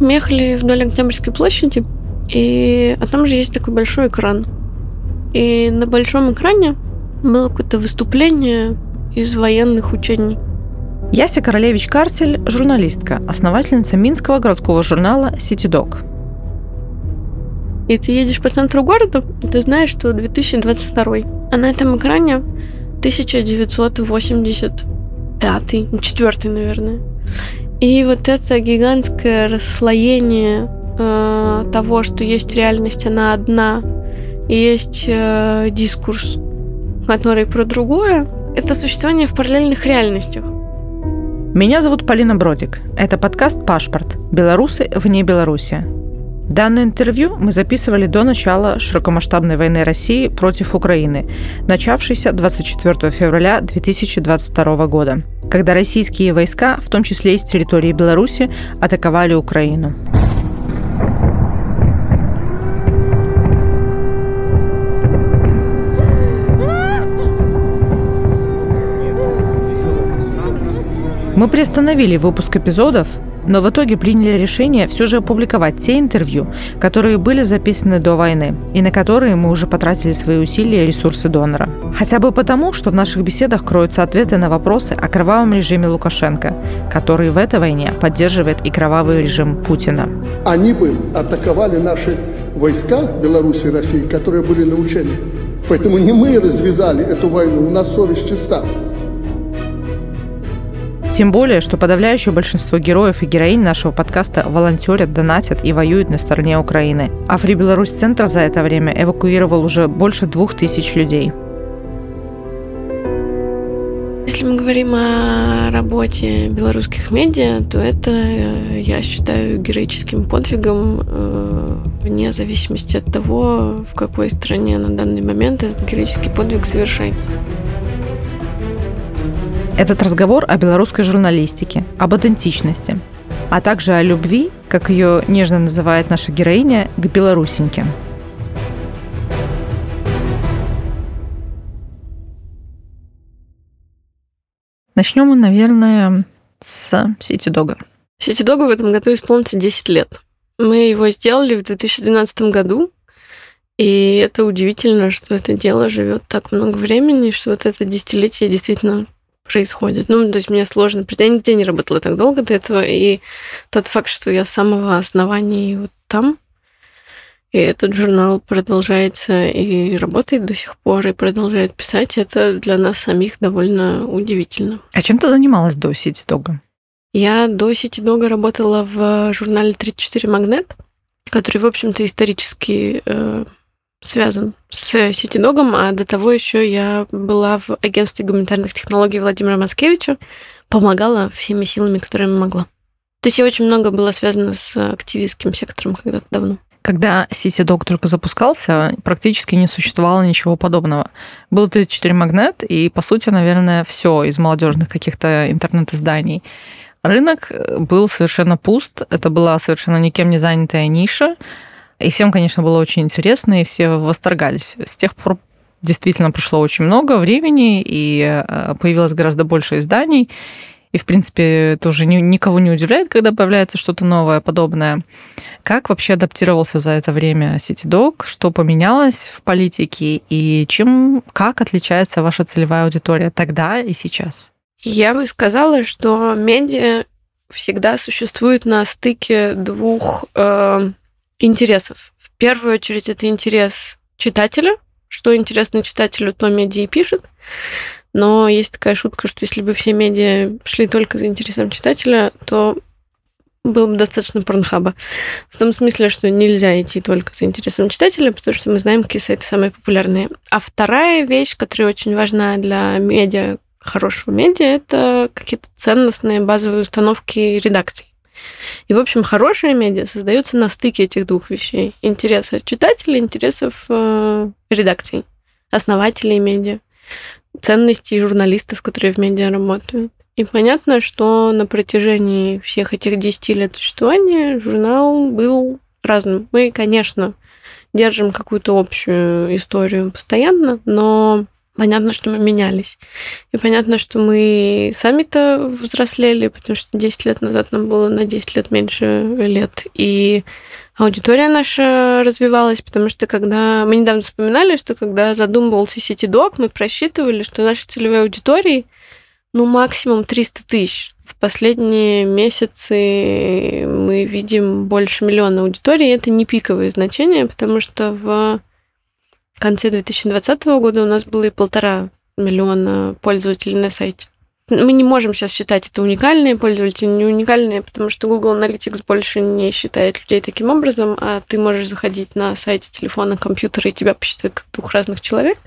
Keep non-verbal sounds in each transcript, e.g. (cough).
Мы ехали вдоль Октябрьской площади, и а там же есть такой большой экран. И на большом экране было какое-то выступление из военных учений. Яся Королевич-Карсель – журналистка, основательница Минского городского журнала «Ситидок». И ты едешь по центру города, и ты знаешь, что 2022. А на этом экране 1985, четвертый, наверное. И вот это гигантское расслоение э, того, что есть реальность, она одна, и есть э, дискурс, который про другое, это существование в параллельных реальностях. Меня зовут Полина Бродик. Это подкаст «Пашпорт. Белорусы вне Беларуси». Данное интервью мы записывали до начала широкомасштабной войны России против Украины, начавшейся 24 февраля 2022 года, когда российские войска, в том числе из территории Беларуси, атаковали Украину. Мы приостановили выпуск эпизодов, но в итоге приняли решение все же опубликовать те интервью, которые были записаны до войны и на которые мы уже потратили свои усилия и ресурсы донора. Хотя бы потому, что в наших беседах кроются ответы на вопросы о кровавом режиме Лукашенко, который в этой войне поддерживает и кровавый режим Путина. Они бы атаковали наши войска Беларуси и России, которые были на учении. Поэтому не мы развязали эту войну, у нас совесть чиста. Тем более, что подавляющее большинство героев и героинь нашего подкаста волонтерят, донатят и воюют на стороне Украины. А Фри Беларусь Центр за это время эвакуировал уже больше двух тысяч людей. Если мы говорим о работе белорусских медиа, то это, э, я считаю, героическим подвигом э, вне зависимости от того, в какой стране на данный момент этот героический подвиг совершается. Этот разговор о белорусской журналистике, об идентичности, а также о любви, как ее нежно называет наша героиня, к белорусеньке. Начнем мы, наверное, с Сити Дога. Сити Дога в этом году исполнится 10 лет. Мы его сделали в 2012 году, и это удивительно, что это дело живет так много времени, что вот это десятилетие действительно происходит. Ну, то есть мне сложно Я нигде не работала так долго до этого, и тот факт, что я с самого основания вот там, и этот журнал продолжается и работает до сих пор, и продолжает писать, это для нас самих довольно удивительно. А чем ты занималась до Сити Дога? Я до Сити Дога работала в журнале 34 Магнет, который, в общем-то, исторически э, связан с Ситиногом, а до того еще я была в агентстве гуманитарных технологий Владимира Маскевича, помогала всеми силами, которыми могла. То есть я очень много была связана с активистским сектором когда-то давно. Когда CityDog только запускался, практически не существовало ничего подобного. Был 34 магнет, и, по сути, наверное, все из молодежных каких-то интернет-изданий. Рынок был совершенно пуст, это была совершенно никем не занятая ниша, и всем, конечно, было очень интересно, и все восторгались. С тех пор действительно прошло очень много времени, и э, появилось гораздо больше изданий. И, в принципе, тоже никого не удивляет, когда появляется что-то новое, подобное. Как вообще адаптировался за это время CityDog? Что поменялось в политике? И чем, как отличается ваша целевая аудитория тогда и сейчас? Я бы сказала, что медиа всегда существует на стыке двух э, интересов. В первую очередь это интерес читателя, что интересно читателю, то медиа и пишет. Но есть такая шутка, что если бы все медиа шли только за интересом читателя, то было бы достаточно порнхаба. В том смысле, что нельзя идти только за интересом читателя, потому что мы знаем, какие сайты самые популярные. А вторая вещь, которая очень важна для медиа, хорошего медиа, это какие-то ценностные базовые установки редакций. И, в общем, хорошая медиа создается на стыке этих двух вещей. Интереса читателей, интересов э, редакций, основателей медиа, ценностей журналистов, которые в медиа работают. И понятно, что на протяжении всех этих 10 лет существования журнал был разным. Мы, конечно, держим какую-то общую историю постоянно, но понятно, что мы менялись. И понятно, что мы сами-то взрослели, потому что 10 лет назад нам было на 10 лет меньше лет. И аудитория наша развивалась, потому что когда... Мы недавно вспоминали, что когда задумывался CityDoc, мы просчитывали, что нашей целевой аудитории ну, максимум 300 тысяч. В последние месяцы мы видим больше миллиона аудитории, и это не пиковые значения, потому что в в конце 2020 года у нас было и полтора миллиона пользователей на сайте. Мы не можем сейчас считать это уникальные пользователи, не уникальные, потому что Google Analytics больше не считает людей таким образом, а ты можешь заходить на сайт телефона, компьютера, и тебя посчитают как двух разных человек.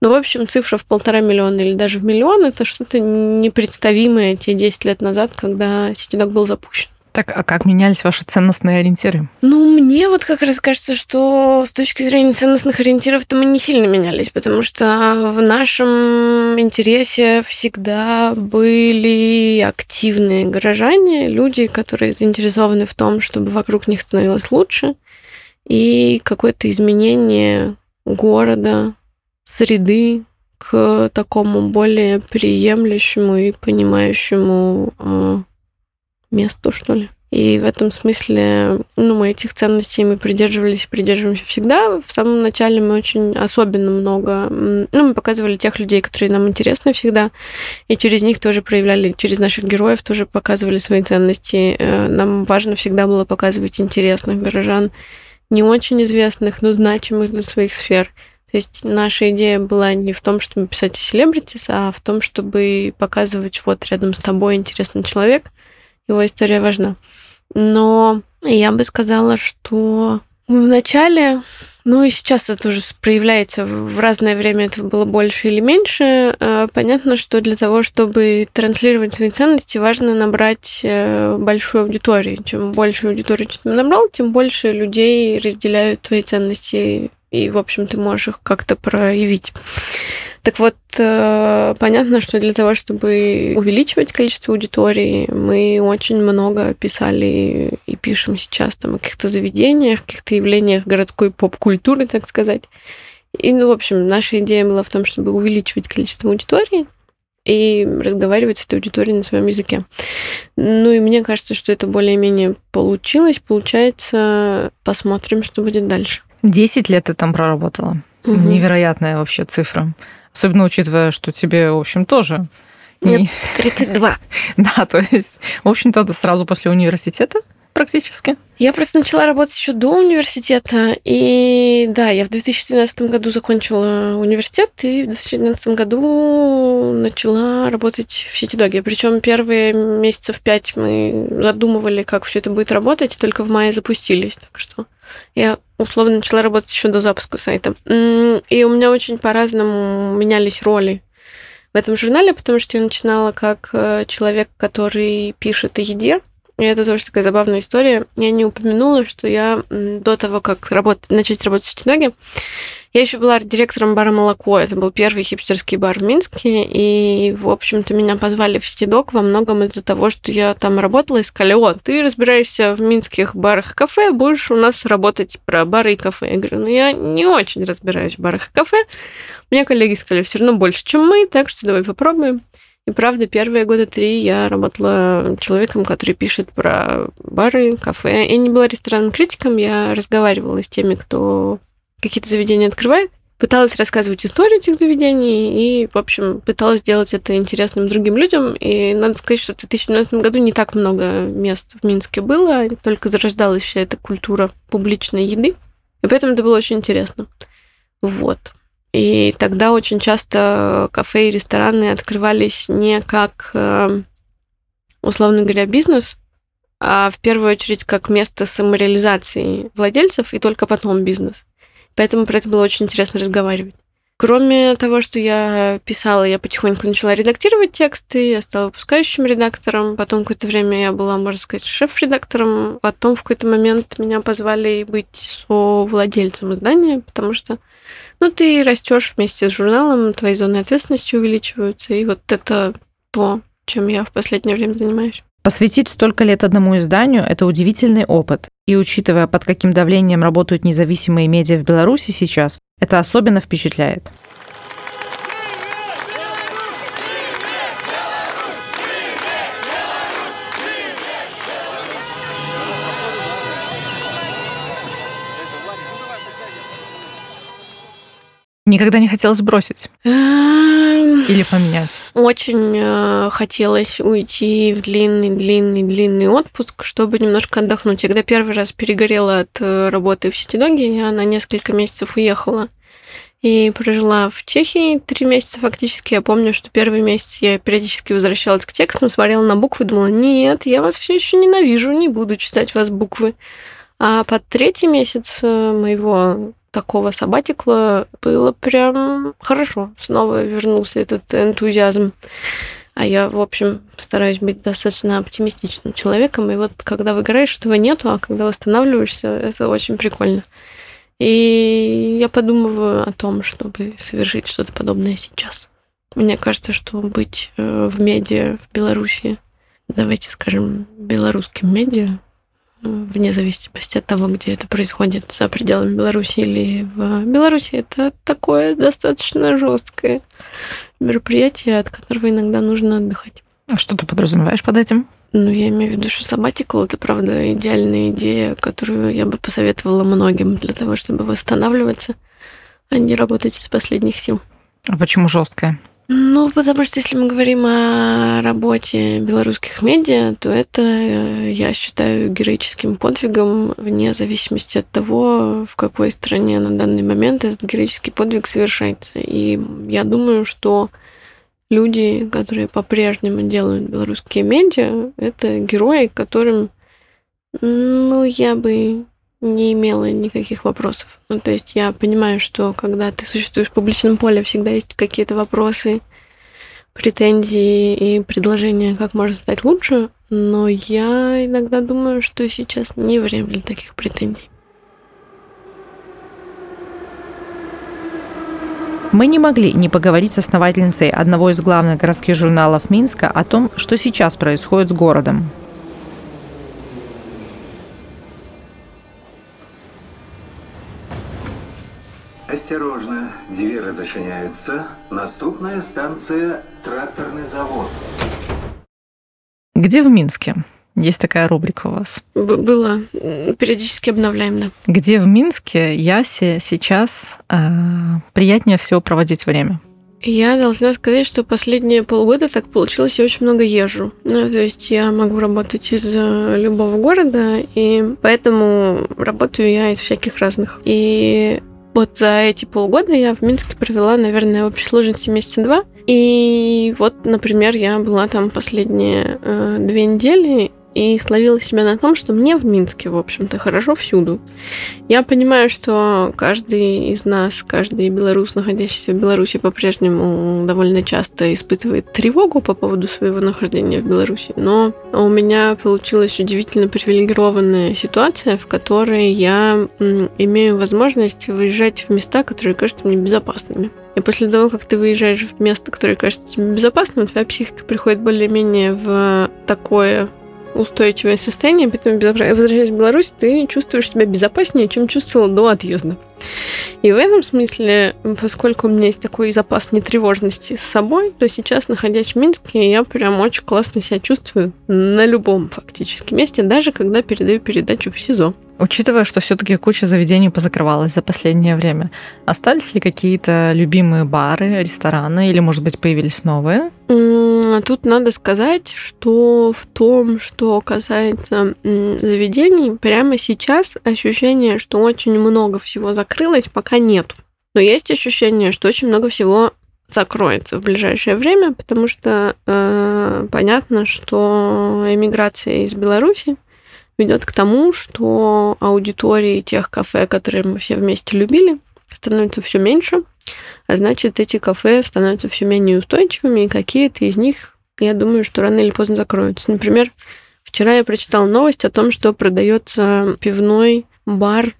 Но, в общем, цифра в полтора миллиона или даже в миллион – это что-то непредставимое те 10 лет назад, когда CityDoc был запущен. Так, а как менялись ваши ценностные ориентиры? Ну, мне вот как раз кажется, что с точки зрения ценностных ориентиров-то мы не сильно менялись, потому что в нашем интересе всегда были активные горожане, люди, которые заинтересованы в том, чтобы вокруг них становилось лучше, и какое-то изменение города, среды к такому более приемлющему и понимающему а, месту, что ли. И в этом смысле, ну, мы этих ценностей мы придерживались придерживаемся всегда. В самом начале мы очень особенно много, ну, мы показывали тех людей, которые нам интересны всегда, и через них тоже проявляли, через наших героев тоже показывали свои ценности. Э, нам важно всегда было показывать интересных горожан, не очень известных, но значимых для своих сфер. То есть наша идея была не в том, чтобы писать о селебритис, а в том, чтобы показывать вот рядом с тобой интересный человек – его история важна. Но я бы сказала, что в начале, ну и сейчас это уже проявляется, в разное время этого было больше или меньше. Э, понятно, что для того, чтобы транслировать свои ценности, важно набрать э, большую аудиторию. Чем больше аудиторию ты набрал, тем больше людей разделяют твои ценности, и, в общем, ты можешь их как-то проявить. Так вот, э, понятно, что для того, чтобы увеличивать количество аудитории, мы очень много писали и пишем сейчас там о каких-то заведениях, каких-то явлениях городской поп-культуры, так сказать. И, ну, в общем, наша идея была в том, чтобы увеличивать количество аудитории и разговаривать с этой аудиторией на своем языке. Ну и мне кажется, что это более-менее получилось. Получается, посмотрим, что будет дальше. Десять лет ты там проработала. Угу. Невероятная вообще цифра. Особенно учитывая, что тебе, в общем, тоже... Нет, (laughs) 32. (laughs) Да, то есть, в общем-то, сразу после университета практически. Я просто начала работать еще до университета, и да, я в 2012 году закончила университет, и в 2012 году начала работать в Ситидоге. Причем первые месяцев пять мы задумывали, как все это будет работать, только в мае запустились. Так что я условно начала работать еще до запуска сайта. И у меня очень по-разному менялись роли в этом журнале, потому что я начинала как э, человек, который пишет о еде, и это тоже такая забавная история. Я не упомянула, что я до того, как работать, начать работать в Ситиноге, я еще была директором бара «Молоко». Это был первый хипстерский бар в Минске. И, в общем-то, меня позвали в Ситидок во многом из-за того, что я там работала и сказали, о, ты разбираешься в минских барах и кафе, будешь у нас работать про бары и кафе. Я говорю, ну, я не очень разбираюсь в барах и кафе. Мне коллеги сказали, все равно больше, чем мы, так что давай попробуем. И правда, первые года три я работала человеком, который пишет про бары, кафе. Я не была ресторанным критиком, я разговаривала с теми, кто какие-то заведения открывает, пыталась рассказывать историю этих заведений и, в общем, пыталась сделать это интересным другим людям. И надо сказать, что в 2012 году не так много мест в Минске было, только зарождалась вся эта культура публичной еды. И поэтому это было очень интересно. Вот. И тогда очень часто кафе и рестораны открывались не как, э, условно говоря, бизнес, а в первую очередь как место самореализации владельцев и только потом бизнес. Поэтому про это было очень интересно разговаривать. Кроме того, что я писала, я потихоньку начала редактировать тексты, я стала выпускающим редактором, потом какое-то время я была, можно сказать, шеф-редактором, потом в какой-то момент меня позвали быть со-владельцем издания, потому что ну, ты растешь вместе с журналом, твои зоны ответственности увеличиваются, и вот это то, чем я в последнее время занимаюсь. Посвятить столько лет одному изданию – это удивительный опыт. И учитывая, под каким давлением работают независимые медиа в Беларуси сейчас, это особенно впечатляет. Никогда не хотелось бросить? Эм, Или поменять? Очень э, хотелось уйти в длинный-длинный-длинный отпуск, чтобы немножко отдохнуть. Я когда первый раз перегорела от э, работы в Ситидоге, я на несколько месяцев уехала и прожила в Чехии три месяца фактически. Я помню, что первый месяц я периодически возвращалась к текстам, смотрела на буквы, думала, нет, я вас все еще ненавижу, не буду читать вас буквы. А под третий месяц э, моего такого сабатикла было прям хорошо. Снова вернулся этот энтузиазм. А я, в общем, стараюсь быть достаточно оптимистичным человеком. И вот когда выгораешь, этого нету, а когда восстанавливаешься, это очень прикольно. И я подумываю о том, чтобы совершить что-то подобное сейчас. Мне кажется, что быть э, в медиа в Беларуси, давайте скажем, белорусским медиа, вне зависимости от того, где это происходит, за пределами Беларуси или в Беларуси, это такое достаточно жесткое мероприятие, от которого иногда нужно отдыхать. А что ты подразумеваешь под этим? Ну, я имею в виду, что sabbatical — это, правда, идеальная идея, которую я бы посоветовала многим для того, чтобы восстанавливаться, а не работать из последних сил. А почему жесткая? Ну, потому что если мы говорим о работе белорусских медиа, то это, э, я считаю, героическим подвигом, вне зависимости от того, в какой стране на данный момент этот героический подвиг совершается. И я думаю, что люди, которые по-прежнему делают белорусские медиа, это герои, которым, ну, я бы не имела никаких вопросов. Ну, то есть я понимаю, что когда ты существуешь в публичном поле, всегда есть какие-то вопросы, претензии и предложения, как можно стать лучше, но я иногда думаю, что сейчас не время для таких претензий. Мы не могли не поговорить с основательницей одного из главных городских журналов Минска о том, что сейчас происходит с городом. Осторожно, двери зачиняются. Наступная станция – тракторный завод. Где в Минске? Есть такая рубрика у вас. Б- Было. Периодически обновляем, да. Где в Минске Ясе сейчас э, приятнее всего проводить время? Я должна сказать, что последние полгода так получилось, я очень много езжу. Ну, то есть я могу работать из э, любого города, и поэтому работаю я из всяких разных. И вот за эти полгода я в Минске провела, наверное, в общей сложности месяца два. И вот, например, я была там последние э, две недели, и словила себя на том, что мне в Минске, в общем-то, хорошо всюду. Я понимаю, что каждый из нас, каждый белорус, находящийся в Беларуси, по-прежнему довольно часто испытывает тревогу по поводу своего нахождения в Беларуси, но у меня получилась удивительно привилегированная ситуация, в которой я имею возможность выезжать в места, которые кажутся мне безопасными. И после того, как ты выезжаешь в место, которое кажется тебе безопасным, твоя психика приходит более-менее в такое устойчивое состояние, поэтому, возвращаясь в Беларусь, ты чувствуешь себя безопаснее, чем чувствовала до отъезда. И в этом смысле, поскольку у меня есть такой запас нетревожности с собой, то сейчас, находясь в Минске, я прям очень классно себя чувствую на любом фактически месте, даже когда передаю передачу в СИЗО. Учитывая, что все-таки куча заведений позакрывалась за последнее время, остались ли какие-то любимые бары, рестораны или, может быть, появились новые? Тут надо сказать, что в том, что касается заведений, прямо сейчас ощущение, что очень много всего закрылось, пока нет. Но есть ощущение, что очень много всего закроется в ближайшее время, потому что э, понятно, что эмиграция из Беларуси ведет к тому, что аудитории тех кафе, которые мы все вместе любили, становится все меньше, а значит, эти кафе становятся все менее устойчивыми, и какие-то из них, я думаю, что рано или поздно закроются. Например, вчера я прочитала новость о том, что продается пивной бар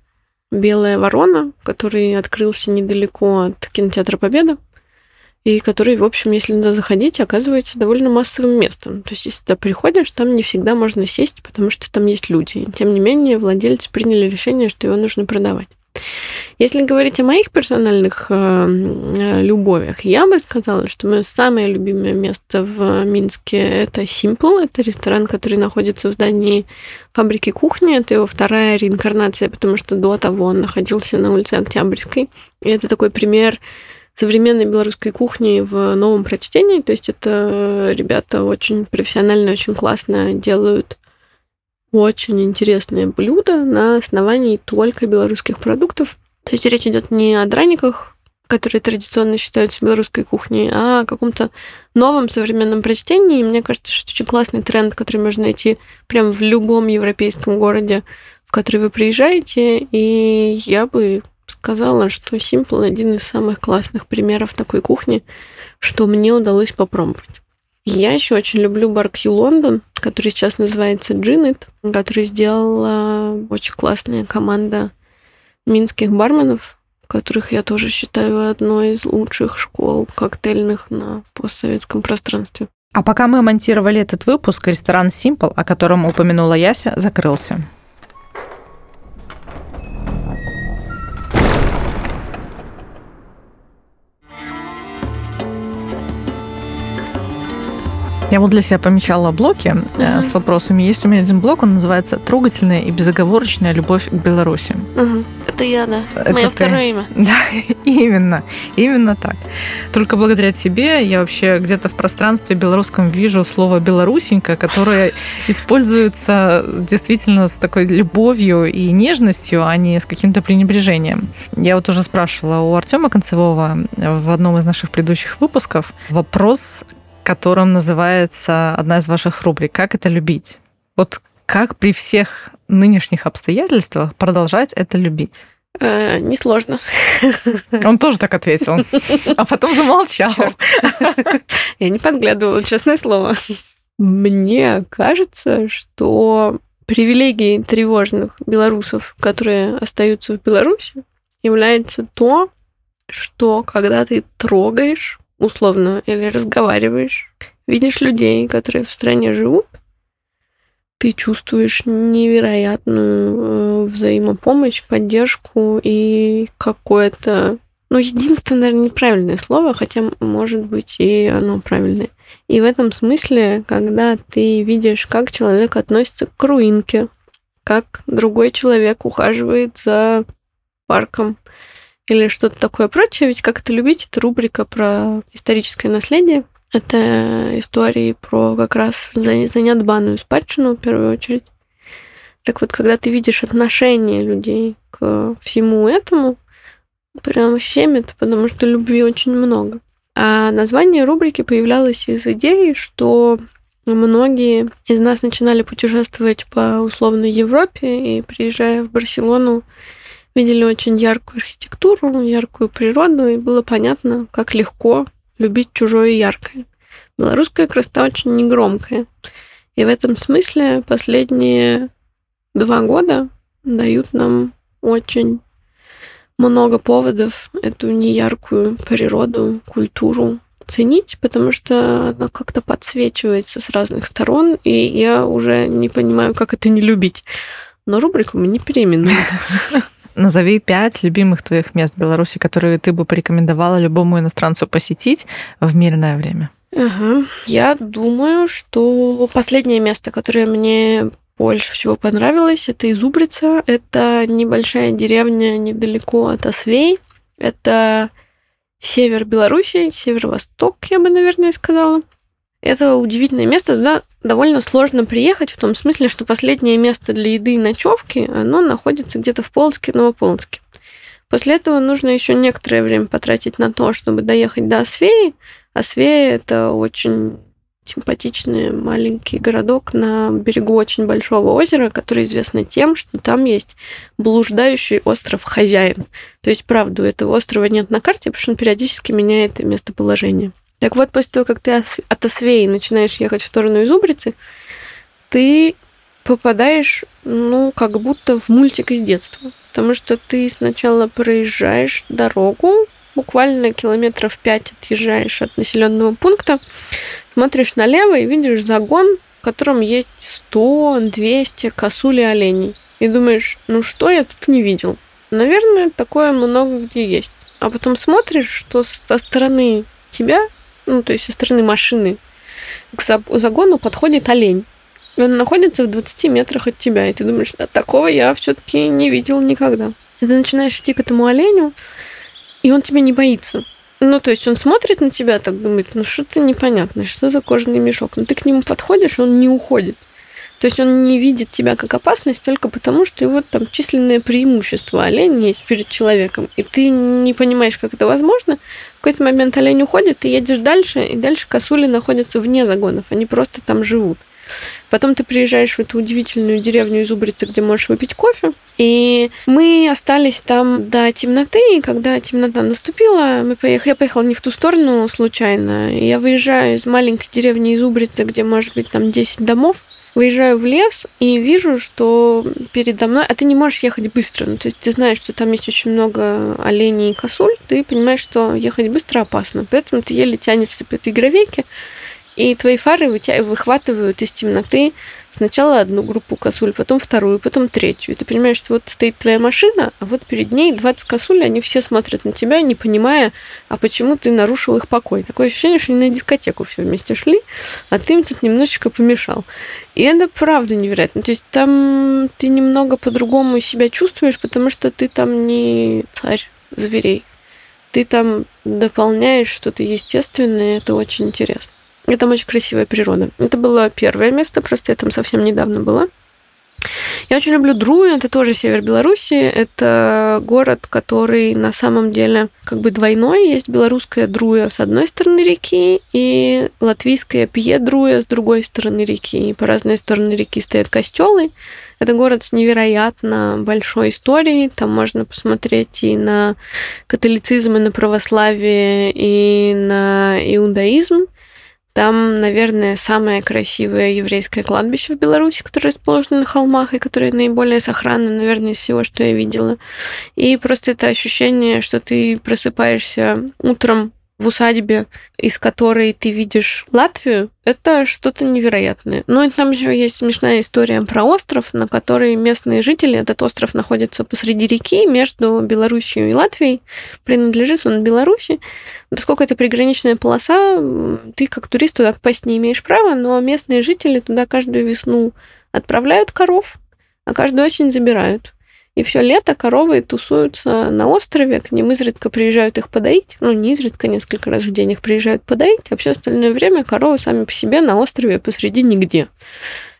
«Белая ворона», который открылся недалеко от кинотеатра «Победа», и который, в общем, если туда заходить, оказывается довольно массовым местом. То есть, если туда приходишь, там не всегда можно сесть, потому что там есть люди. И, тем не менее, владельцы приняли решение, что его нужно продавать. Если говорить о моих персональных э, э, любовях, я бы сказала, что мое самое любимое место в Минске это Simple. Это ресторан, который находится в здании фабрики кухни. Это его вторая реинкарнация, потому что до того он находился на улице Октябрьской. И это такой пример современной белорусской кухни в новом прочтении. То есть это ребята очень профессионально, очень классно делают очень интересные блюда на основании только белорусских продуктов. То есть речь идет не о драниках, которые традиционно считаются белорусской кухней, а о каком-то новом современном прочтении. И мне кажется, что очень классный тренд, который можно найти прямо в любом европейском городе, в который вы приезжаете. И я бы сказала, что Simple один из самых классных примеров такой кухни, что мне удалось попробовать. Я еще очень люблю бар Q Лондон, который сейчас называется Джинет, который сделала очень классная команда минских барменов, которых я тоже считаю одной из лучших школ коктейльных на постсоветском пространстве. А пока мы монтировали этот выпуск, ресторан Simple, о котором упомянула Яся, закрылся. Я вот для себя помечала блоки uh-huh. с вопросами. Есть у меня один блок, он называется «Трогательная и безоговорочная любовь к Беларуси». Uh-huh. Это я, да. Это Мое ты. второе имя. (laughs) Да, именно. Именно так. Только благодаря тебе я вообще где-то в пространстве белорусском вижу слово «белорусенька», которое (laughs) используется действительно с такой любовью и нежностью, а не с каким-то пренебрежением. Я вот уже спрашивала у Артема Концевого в одном из наших предыдущих выпусков вопрос, которым называется одна из ваших рубрик «Как это любить?». Вот как при всех нынешних обстоятельствах продолжать это любить? Э, несложно. (laughs) Он тоже так ответил, а потом замолчал. Черт. Я не подглядывала, честное слово. Мне кажется, что привилегией тревожных белорусов, которые остаются в Беларуси, является то, что когда ты трогаешь условно, или разговариваешь, видишь людей, которые в стране живут, ты чувствуешь невероятную э, взаимопомощь, поддержку и какое-то... Ну, единственное, наверное, неправильное слово, хотя, может быть, и оно правильное. И в этом смысле, когда ты видишь, как человек относится к руинке, как другой человек ухаживает за парком, или что-то такое прочее. Ведь как это любить, это рубрика про историческое наследие. Это истории про как раз занятбанную спадщину в первую очередь. Так вот, когда ты видишь отношение людей к всему этому, прям щемит, потому что любви очень много. А название рубрики появлялось из идеи, что многие из нас начинали путешествовать по условной Европе и, приезжая в Барселону, видели очень яркую архитектуру, яркую природу, и было понятно, как легко любить чужое яркое. Белорусская красота очень негромкая. И в этом смысле последние два года дают нам очень много поводов эту неяркую природу, культуру ценить, потому что она как-то подсвечивается с разных сторон, и я уже не понимаю, как это не любить. Но рубрику мы не переименуем. (laughs) Назови пять любимых твоих мест в Беларуси, которые ты бы порекомендовала любому иностранцу посетить в мирное время. Ага. Я думаю, что последнее место, которое мне больше всего понравилось, это Изубрица. Это небольшая деревня недалеко от Освей. Это север Беларуси, северо-восток, я бы, наверное, сказала. Это удивительное место, туда довольно сложно приехать, в том смысле, что последнее место для еды и ночевки, оно находится где-то в Полоцке, Новополоцке. После этого нужно еще некоторое время потратить на то, чтобы доехать до Освеи. Освея – это очень симпатичный маленький городок на берегу очень большого озера, который известно тем, что там есть блуждающий остров Хозяин. То есть, правда, у этого острова нет на карте, потому что он периодически меняет местоположение. Так вот, после того, как ты от Освеи начинаешь ехать в сторону Изубрицы, ты попадаешь, ну, как будто в мультик из детства. Потому что ты сначала проезжаешь дорогу, буквально километров пять отъезжаешь от населенного пункта, смотришь налево и видишь загон, в котором есть 100-200 косуль и оленей. И думаешь, ну что я тут не видел? Наверное, такое много где есть. А потом смотришь, что со стороны тебя, ну, то есть со стороны машины, к загону подходит олень. И он находится в 20 метрах от тебя. И ты думаешь, да, такого я все-таки не видел никогда. И ты начинаешь идти к этому оленю, и он тебя не боится. Ну, то есть он смотрит на тебя, так думает, ну что-то непонятно, что за кожаный мешок. Но ты к нему подходишь, он не уходит. То есть он не видит тебя как опасность только потому, что его там численное преимущество олень есть перед человеком. И ты не понимаешь, как это возможно. В какой-то момент олень уходит, ты едешь дальше, и дальше косули находятся вне загонов. Они просто там живут. Потом ты приезжаешь в эту удивительную деревню из Убрицы, где можешь выпить кофе. И мы остались там до темноты, и когда темнота наступила, мы поехали, я поехала не в ту сторону случайно. Я выезжаю из маленькой деревни из Убрицы, где может быть там 10 домов, выезжаю в лес и вижу, что передо мной... А ты не можешь ехать быстро. Ну, то есть ты знаешь, что там есть очень много оленей и косуль. Ты понимаешь, что ехать быстро опасно. Поэтому ты еле тянешься по этой гравейке и твои фары выхватывают из темноты сначала одну группу косуль, потом вторую, потом третью. И ты понимаешь, что вот стоит твоя машина, а вот перед ней 20 косуль, они все смотрят на тебя, не понимая, а почему ты нарушил их покой. Такое ощущение, что они на дискотеку все вместе шли, а ты им тут немножечко помешал. И это правда невероятно. То есть там ты немного по-другому себя чувствуешь, потому что ты там не царь зверей. Ты там дополняешь что-то естественное, и это очень интересно. И там очень красивая природа. Это было первое место, просто я там совсем недавно была. Я очень люблю Друю, это тоже север Беларуси. Это город, который на самом деле как бы двойной. Есть белорусская Друя с одной стороны реки и латвийская Пьедруя с другой стороны реки. И по разные стороны реки стоят костелы. Это город с невероятно большой историей. Там можно посмотреть и на католицизм, и на православие, и на иудаизм. Там, наверное, самое красивое еврейское кладбище в Беларуси, которое расположено на холмах и которое наиболее сохранно, наверное, из всего, что я видела. И просто это ощущение, что ты просыпаешься утром в усадьбе, из которой ты видишь Латвию, это что-то невероятное. Ну и там еще есть смешная история про остров, на который местные жители, этот остров находится посреди реки между Белоруссией и Латвией, принадлежит он Беларуси. Поскольку это приграничная полоса, ты как турист туда попасть не имеешь права, но местные жители туда каждую весну отправляют коров, а каждую осень забирают. И все лето коровы тусуются на острове, к ним изредка приезжают их подоить. Ну, не изредка, несколько раз в день их приезжают подоить, а все остальное время коровы сами по себе на острове посреди нигде.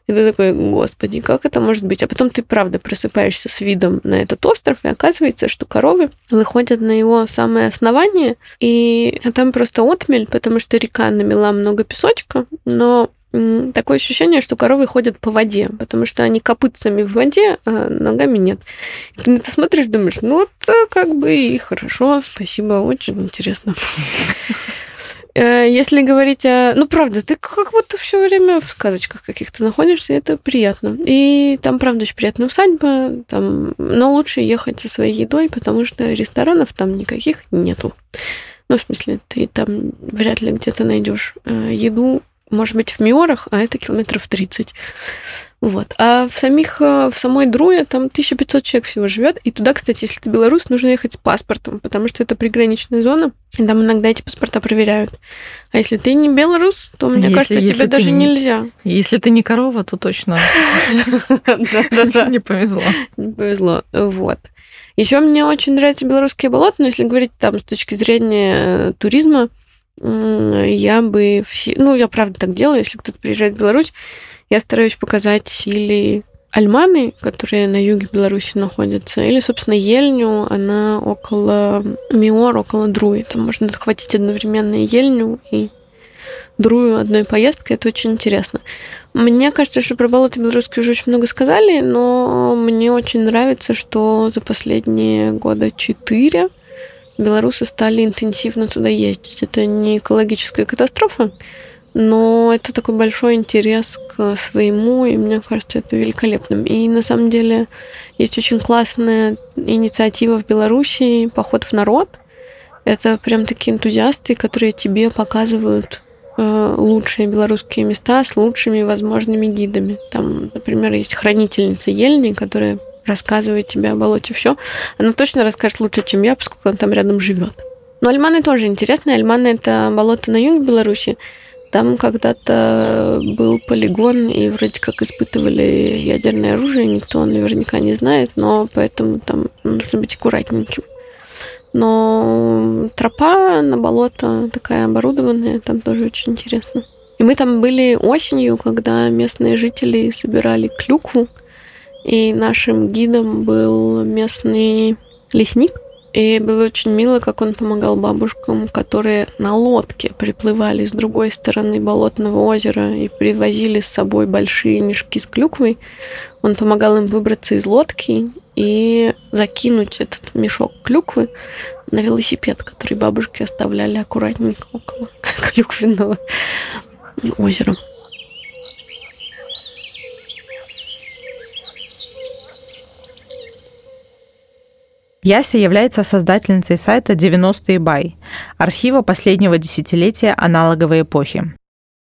И ты такой, господи, как это может быть? А потом ты, правда, просыпаешься с видом на этот остров, и оказывается, что коровы выходят на его самое основание, и там просто отмель, потому что река намела много песочка, но такое ощущение, что коровы ходят по воде, потому что они копытцами в воде, а ногами нет. И ты на это смотришь, думаешь, ну, это как бы и хорошо, спасибо, очень интересно. Э, если говорить о... Ну, правда, ты как будто все время в сказочках каких-то находишься, и это приятно. И там, правда, очень приятная усадьба, там... но лучше ехать со своей едой, потому что ресторанов там никаких нету. Ну, в смысле, ты там вряд ли где-то найдешь э, еду может быть, в Миорах, а это километров 30. Вот. А в самих, э, в самой Друе там 1500 человек всего живет. И туда, кстати, если ты белорус, нужно ехать с паспортом, потому что это приграничная зона. И там иногда эти паспорта проверяют. А если ты не белорус, то, мне если, кажется, если тебе даже не, нельзя. Если ты не корова, то точно (laughs) не повезло. Не повезло. Вот. Еще мне очень нравятся белорусские болота, но если говорить там с точки зрения туризма, я бы... Ну, я правда так делаю, если кто-то приезжает в Беларусь, я стараюсь показать или Альманы, которые на юге Беларуси находятся, или, собственно, Ельню, она около Миор, около Друи. Там можно захватить одновременно Ельню, и Друю одной поездкой. Это очень интересно. Мне кажется, что про болото белорусские уже очень много сказали, но мне очень нравится, что за последние года четыре белорусы стали интенсивно туда ездить. Это не экологическая катастрофа, но это такой большой интерес к своему, и мне кажется, это великолепным. И на самом деле есть очень классная инициатива в Беларуси «Поход в народ». Это прям такие энтузиасты, которые тебе показывают э, лучшие белорусские места с лучшими возможными гидами. Там, например, есть хранительница Ельни, которая рассказывает тебе о болоте все. Она точно расскажет лучше, чем я, поскольку она там рядом живет. Но Альманы тоже интересно. Альманы – это болото на юге Беларуси. Там когда-то был полигон, и вроде как испытывали ядерное оружие, никто наверняка не знает, но поэтому там нужно быть аккуратненьким. Но тропа на болото такая оборудованная, там тоже очень интересно. И мы там были осенью, когда местные жители собирали клюкву, и нашим гидом был местный лесник – и было очень мило, как он помогал бабушкам, которые на лодке приплывали с другой стороны болотного озера и привозили с собой большие мешки с клюквой. Он помогал им выбраться из лодки и закинуть этот мешок клюквы на велосипед, который бабушки оставляли аккуратненько около (laughs) клюквенного озера. Яся является создательницей сайта «90-е бай», архива последнего десятилетия аналоговой эпохи.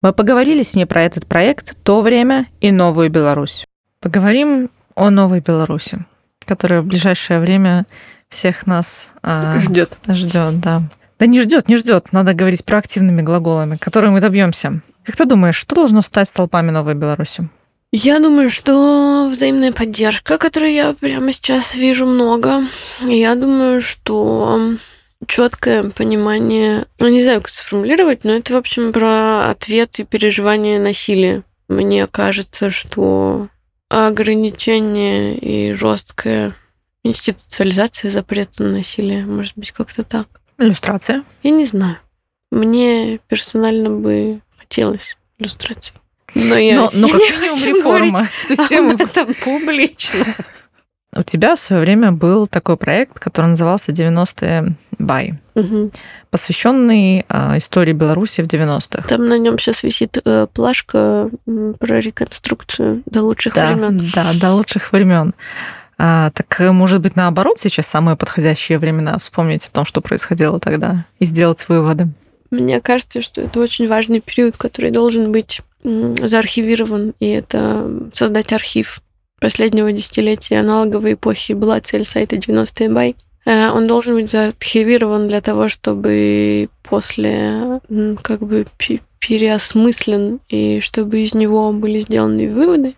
Мы поговорили с ней про этот проект, то время и новую Беларусь. Поговорим о новой Беларуси, которая в ближайшее время всех нас а, ждет. Ждет, да. Да не ждет, не ждет. Надо говорить проактивными глаголами, которые мы добьемся. Как ты думаешь, что должно стать столпами новой Беларуси? Я думаю, что взаимная поддержка, которую я прямо сейчас вижу много. Я думаю, что четкое понимание, ну не знаю, как сформулировать, но это, в общем, про ответ и переживание насилия. Мне кажется, что ограничение и жесткая институциализация запрета на насилие, может быть, как-то так. Иллюстрация? Я не знаю. Мне персонально бы хотелось иллюстрации. Но, я но, но как минимум реформа (laughs) системы. Это публично. У тебя в свое время был такой проект, который назывался «90-е бай», угу. посвященный а, истории Беларуси в 90-х. Там на нем сейчас висит э, плашка про реконструкцию до лучших да, времен. Да, до лучших времен. А, так, может быть, наоборот, сейчас самые подходящие времена вспомнить о том, что происходило тогда, и сделать выводы? Мне кажется, что это очень важный период, который должен быть заархивирован, и это создать архив последнего десятилетия аналоговой эпохи была цель сайта 90 бай. Э, он должен быть заархивирован для того, чтобы после как бы переосмыслен и чтобы из него были сделаны выводы.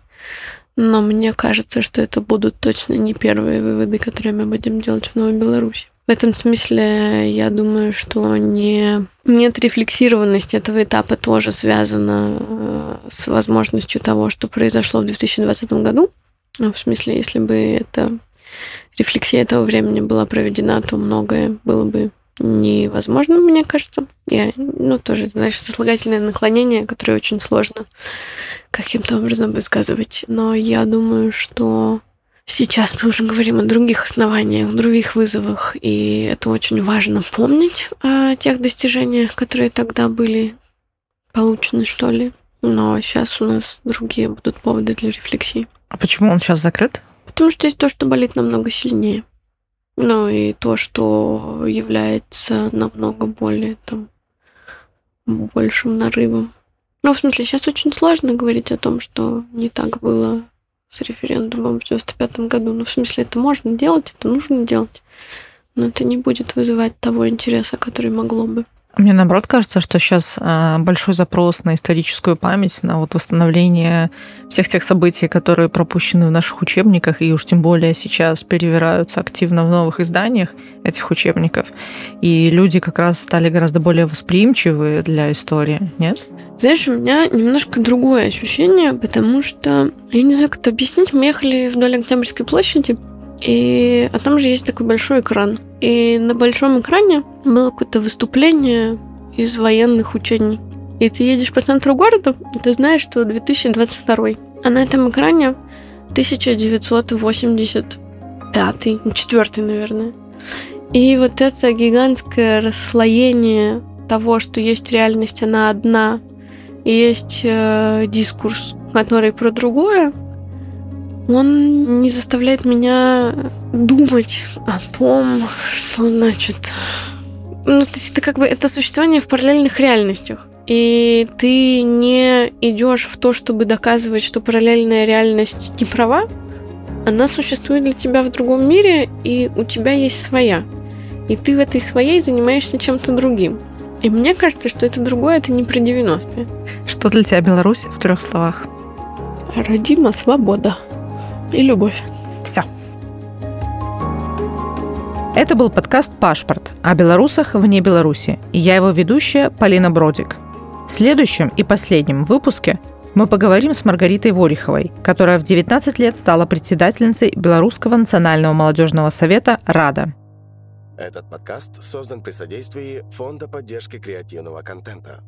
Но мне кажется, что это будут точно не первые выводы, которые мы будем делать в Новой Беларуси. В этом смысле я думаю, что не, нет рефлексированности этого этапа тоже связана э, с возможностью того, что произошло в 2020 году. Ну, в смысле, если бы эта рефлексия этого времени была проведена, то многое было бы невозможно, мне кажется. Я, ну, тоже, знаешь, сослагательное наклонение, которое очень сложно каким-то образом высказывать. Но я думаю, что Сейчас мы уже говорим о других основаниях, других вызовах, и это очень важно помнить о тех достижениях, которые тогда были получены, что ли. Но сейчас у нас другие будут поводы для рефлексии. А почему он сейчас закрыт? Потому что есть то, что болит намного сильнее. Ну и то, что является намного более там большим нарывом. Ну, в смысле, сейчас очень сложно говорить о том, что не так было с референдумом в 95 году. Ну, в смысле, это можно делать, это нужно делать, но это не будет вызывать того интереса, который могло бы. Мне наоборот кажется, что сейчас а, большой запрос на историческую память, на вот восстановление всех тех событий, которые пропущены в наших учебниках, и уж тем более сейчас перевираются активно в новых изданиях этих учебников. И люди как раз стали гораздо более восприимчивы для истории, нет? Знаешь, у меня немножко другое ощущение, потому что, я не знаю, как это объяснить, мы ехали вдоль Октябрьской площади, и, а там же есть такой большой экран. И на большом экране было какое-то выступление из военных учений. И ты едешь по центру города, и ты знаешь, что 2022. А на этом экране 1985, ну, четвертый, наверное. И вот это гигантское расслоение того, что есть реальность, она одна, и есть э, дискурс, который про другое, он не заставляет меня думать о том, что значит... Ну, то есть это как бы это существование в параллельных реальностях. И ты не идешь в то, чтобы доказывать, что параллельная реальность не права, она существует для тебя в другом мире, и у тебя есть своя. И ты в этой своей занимаешься чем-то другим. И мне кажется, что это другое, это не про 90-е. Что для тебя Беларусь в трех словах? Родима, свобода и любовь. Все. Это был подкаст «Пашпорт» о белорусах вне Беларуси. И я его ведущая Полина Бродик. В следующем и последнем выпуске мы поговорим с Маргаритой Вориховой, которая в 19 лет стала председательницей Белорусского национального молодежного совета «Рада». Этот подкаст создан при содействии Фонда поддержки креативного контента.